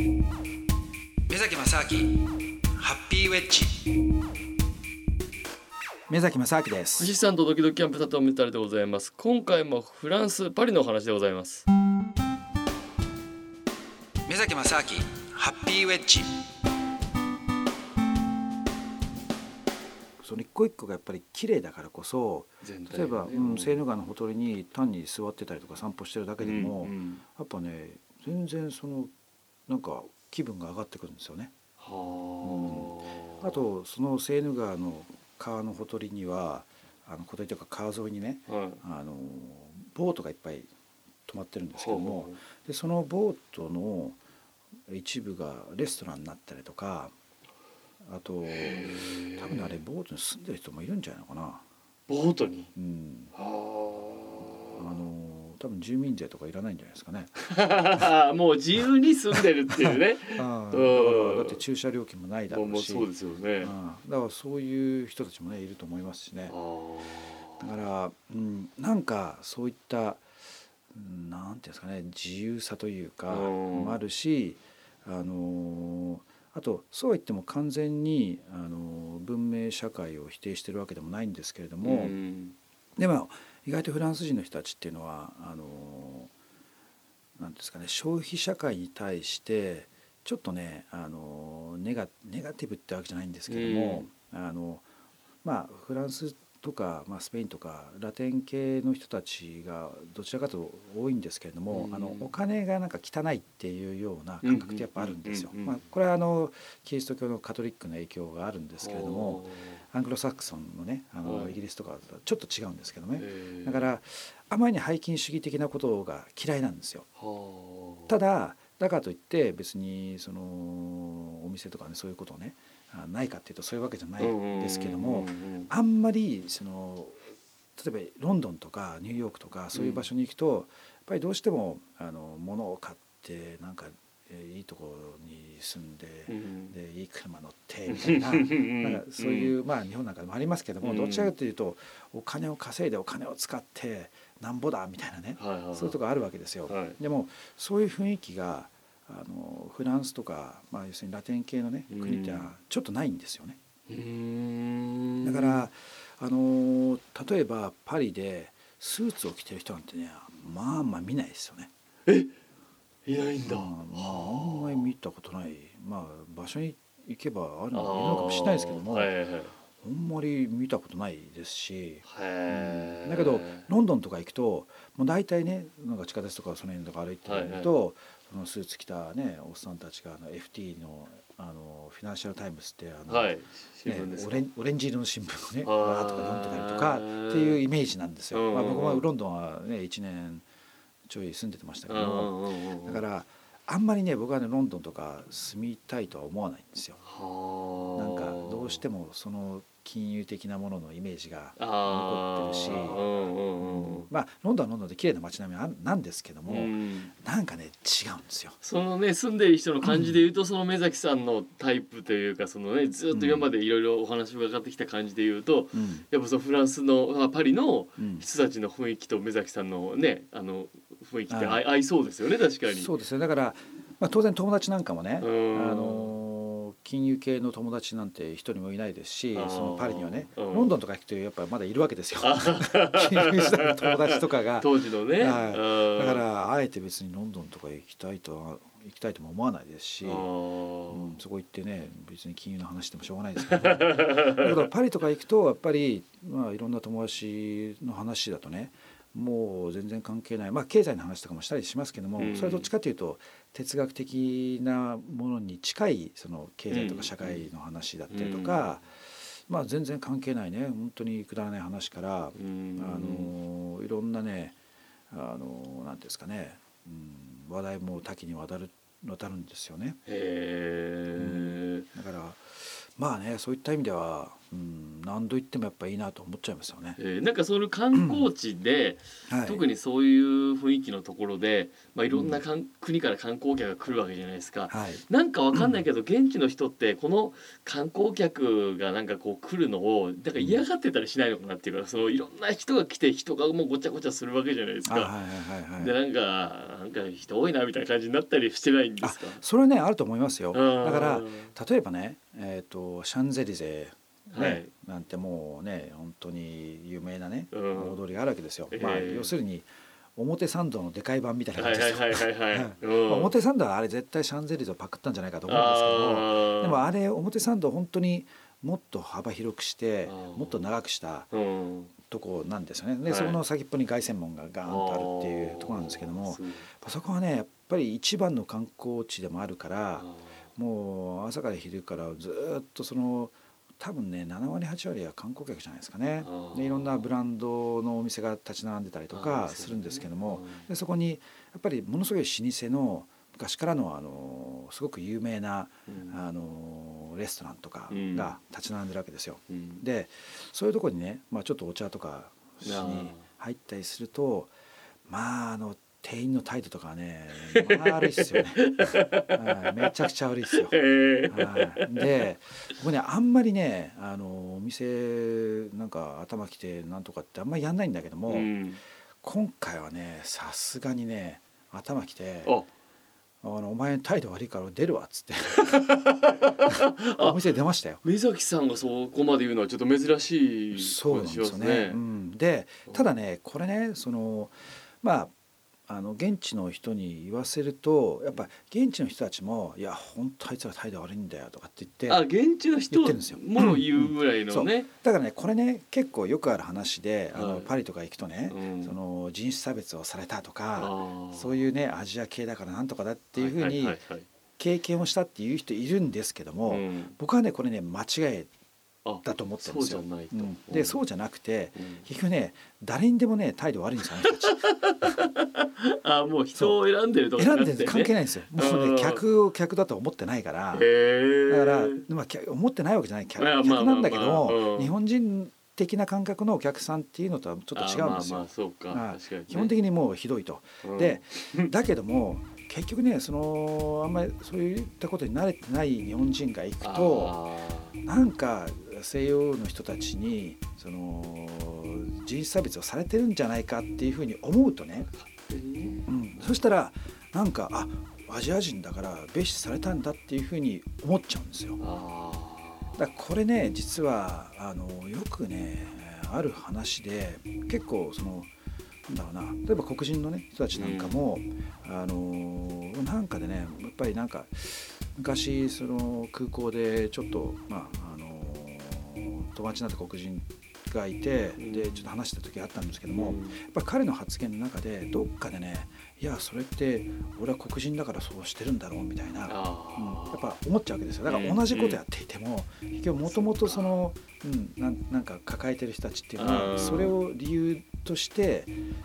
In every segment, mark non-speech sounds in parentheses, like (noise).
目崎正明ハッピーウェッジ。目崎正明です。アシスタントドキドキキャンプ佐藤メタルでございます。今回もフランスパリのお話でございます。目崎正明ハッピーウェッジ。その一個一個がやっぱり綺麗だからこそ例えば、うん、セーヌ川のほとりに単に座ってたりとか散歩してるだけでも、うんうん、やっぱね全然そのなんか気分が上がってくるんですよね。はあ、うん、あとそのセーヌ川の川のほとりにはあのほとりというか川沿いにね、はい、あのボートがいっぱい止まってるんですけども、でそのボートの一部がレストランになったりとかあと多分あれボートに住んでる人もいるんじゃないのかな。ボートに、うん、あの多分住民税とかいらないんじゃないですかね。(laughs) もう自由に住んでるっていうね。(laughs) あだって駐車料金もないだろうし。そうですよね。だからそういう人たちもねいると思いますしね。だから、うん、なんかそういったなんていうんですかね自由さというかもあるしあのあとそうは言っても完全にあの文明社会を否定してるわけでもないんですけれども、でも意外とフランス人の人たちっていうのはあのなんですかね消費社会に対してちょっとねあのネガネガティブってわけじゃないんですけども、あのまあフランスとか、まあ、スペインとかラテン系の人たちがどちらかと多いんですけれども、あのお金がなんか汚いっていうような感覚ってやっぱあるんですよ。まあ、これはあのキリスト教のカトリックの影響があるんですけれどもアングロサクソンのねあのイギリスとかとちょっと違うんですけどねだからあまりに拝金主義的なことが嫌いなんですよ。ただだからといって別にそのお店とかねそういうことをねないかっていうとそういうわけじゃないんですけどもあんまりその例えばロンドンとかニューヨークとかそういう場所に行くと、やっぱりどうしてもあの物を買ってなんかいいところに住んで,、でいい車乗ってみたいな (laughs) なんかそういう、まあ日本なんかでもありますけども、どちらかというとお金を稼いでお金を使ってなんぼだみたいなね、そういうとこあるわけですよ。でもそういう雰囲気があのフランスとか、まあ、要するにラテン系のね国ってはちょっとないんですよね。だからあの例えばパリでスーツを着てる人なんてねまあまあ見ないですよね。え？いないんだ、まあ、まあ、あんまり見たことない。まあ場所に行けばあるのいるのかもしれないですけども、はいはい、あんまり見たことないですし、うん、だけどロンドンとか行くともう大体ねなんか地下鉄とかその辺とか歩いてると、はいはいそのスーツ着たねおっさんたちがあの FT のあのフィナンシャル・タイムズってあの、はいね、オレンオレンジ色の新聞をねわーとか読んでたりとかっていうイメージなんですよ。まあ、僕はロンドンはね1年ちょい住んでてましたけどだからあんまりね僕はねロンドンとか住みたいとは思わないんですよ。なんかどうしてもその金融的なもののイメージが残ってるし、まあロンドンはロンドンで綺麗な街並みなんですけども、うん、なんかね違うんですよ。そのね住んでる人の感じで言うと、うん、その目崎さんのタイプというかそのねずっと今までいろいろお話伺ってきた感じで言うと、うん、やっぱそのフランスのパリの人たちの雰囲気と目崎さんのねあの雰囲気って合いそうですよね確かに。そうですねだから、まあ、当然友達なんかもね、あの金融系の友達なんて一人もいないですしそのパリにはね、ロンドンとか行くとやっぱまだいるわけですよ。金融時代の友達とかが。(laughs) 当時のね、はい、だからあえて別にロンドンとか行きたいと行きたいとも思わないですし、うん、そこ行ってね別に金融の話でもしょうがないですけど、ね、(laughs) だからパリとか行くとやっぱり、まあ、いろんな友達の話だとねもう全然関係ない。まあ経済の話とかもしたりしますけども、うん、それはどっちかというと哲学的なものに近いその経済とか社会の話だったりとか、うん、まあ全然関係ないね。本当にくだらない話から、うん、あのいろんなねあのなんですかね、うん、話題も多岐にわたる渡るんですよね。へだからまあねそういった意味では、うん、何度言ってもやっぱいいなと思っちゃいますよね。えー、なんかその観光地で、うんはい、特にそういう雰囲気のところで、まあ、いろんなかん、うん、国から観光客が来るわけじゃないですか。はい、なんかわかんないけど、現地の人ってこの観光客がなんかこう来るのをだから嫌がってたりしないのかなっていうかそのいろんな人が来て人がもうごちゃごちゃするわけじゃないですか。はいはいはい、でなんかなんか人多いなみたいな感じになったりしてないんですか？それはねあると思いますよ。だから例えばねえーと、シャンゼリゼ、ね、はい、なんてもうね本当に有名なね、うん、踊りがあるわけですよ。えー、まあ、要するに表参道のでかい版みたいな感じですよ。表参道はあれ絶対シャンゼリゼをパクったんじゃないかと思うんですけどでもあれ表参道本当にもっと幅広くしてもっと長くしたとこなんですよね。で、そこの先っぽに凱旋門がガーンとあるっていうとこなんですけどもそこはねやっぱり一番の観光地でもあるから。もう朝から昼からずっとその多分ね7割8割は観光客じゃないですかね。でいろんなブランドのお店が立ち並んでたりとかするんですけども。でそこにやっぱりものすごい老舗の昔からのあのすごく有名な、あのレストランとかが立ち並んでるわけですよ。でそういうとこにね、まあ、ちょっとお茶とかしに入ったりするとまああの店員の態度とかね、まあ、悪いっすよね、はい、めちゃくちゃ悪いっすよ、はい、で僕ねあんまりねあのお店なんか頭きてなんとかってあんまりやんないんだけども、うん、今回はねさすがにね頭きてあ。のお前態度悪いから出るわっつって。お店出ましたよ。目崎さんがそこまで言うのはちょっと珍しいそうなんですよね、うん、でただねこれねそのまああの現地の人に言わせるとやっぱ現地の人たちも「いや本当あいつら態度悪いんだよ」とかって言ってあ現地の人も言うぐらいのね、うん、だからねこれね結構よくある話であの、パリとか行くとね、うん、その人種差別をされたとかそういうねアジア系だからなんとかだっていうふうに経験をしたっていう人いるんですけども、僕はねこれね間違えだと思ってるんですよ。でそうじゃなくて、結局ね誰にでもね態度悪いんですよ (laughs) あ。あもう人を選んでるとか、ね、選んでる関係ないんですよ。もうね客を客だと思ってないから。だからまあ思ってないわけじゃない。客客なんだけど、日本人的な感覚のお客さんっていうのとはちょっと違うんですよ。基本的にもうひどいと。でだけども結局ねそのあんまりそういったことに慣れてない日本人が行くとなんか西洋の人たちにその人種差別をされてるんじゃないかっていうふうに思うとね、うん、そしたらなんかあアジア人だから蔑視されたんだっていうふうに思っちゃうんですよ。だこれね実はあのよくねある話で結構そのなんだろうな例えば黒人のね人たちなんかも、うん、あのなんかでねやっぱりなんか昔その空港でちょっとまあ友達になった黒人がいてでちょっと話した時あったんですけども、やっぱ彼の発言の中でどっかでねいやそれって俺は黒人だからそうしてるんだろうみたいな、うん、やっぱ思っちゃうわけですよ。だから同じことやっていても結局もともとその、うん、ななんか抱えてる人たちっていうのはそれを理由として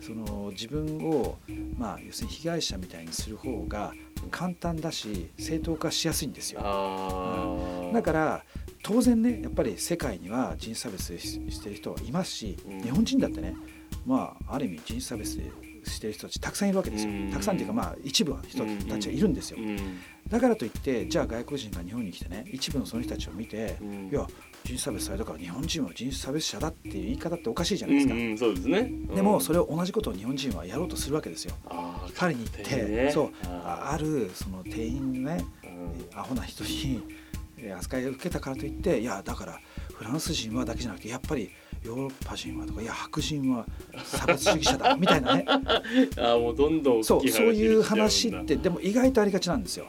その自分をまあ要するに被害者みたいにする方が簡単だし正当化しやすいんですよ。うん、だから当然ねやっぱり世界には人種差別してる人はいますし、うん、日本人だってねまあある意味人種差別してる人たちたくさんいるわけですよ、うん、たくさんっていうかまあ一部の人たちはいるんですよ、うん、だからといってじゃあ外国人が日本に来てね一部のその人たちを見て、いや人種差別されたから日本人は人種差別者だっていう言い方っておかしいじゃないですか、うん。うん、そうですね、でもそれを同じことを日本人はやろうとするわけですよ。パリに行って、ね、そう。あるその店員のね、アホな人に扱いを受けたからといっていやだからフランス人はだけじゃなくてやっぱりヨーロッパ人はとかいや白人は差別主義者だ (laughs) みたいなね。あもうどんどんそうそういう話ってでも意外とありがちなんですよ。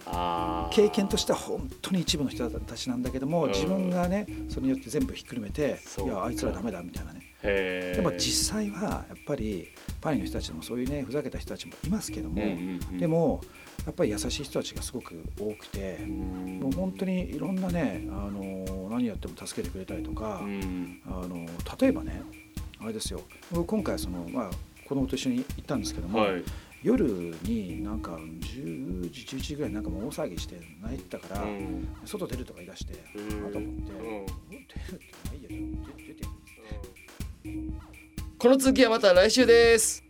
経験としては本当に一部の人たちなんだけども、自分がねそれによって全部ひっくるめていやあいつらダメだみたいなねでも実際はやっぱりパリの人たちもそういうねふざけた人たちもいますけども、でもやっぱり優しい人たちがすごく多くて、もう本当にいろんなねあの何やっても助けてくれたりとか、あの例えばねあれですよ。今回その、まあ、子供と一緒に行ったんですけども、はい、夜になんか10時11時ぐらいなんかもう大騒ぎして泣いてたから、外出るとか言い出して、あと思って、出るってないや出てこの続きはまた来週です。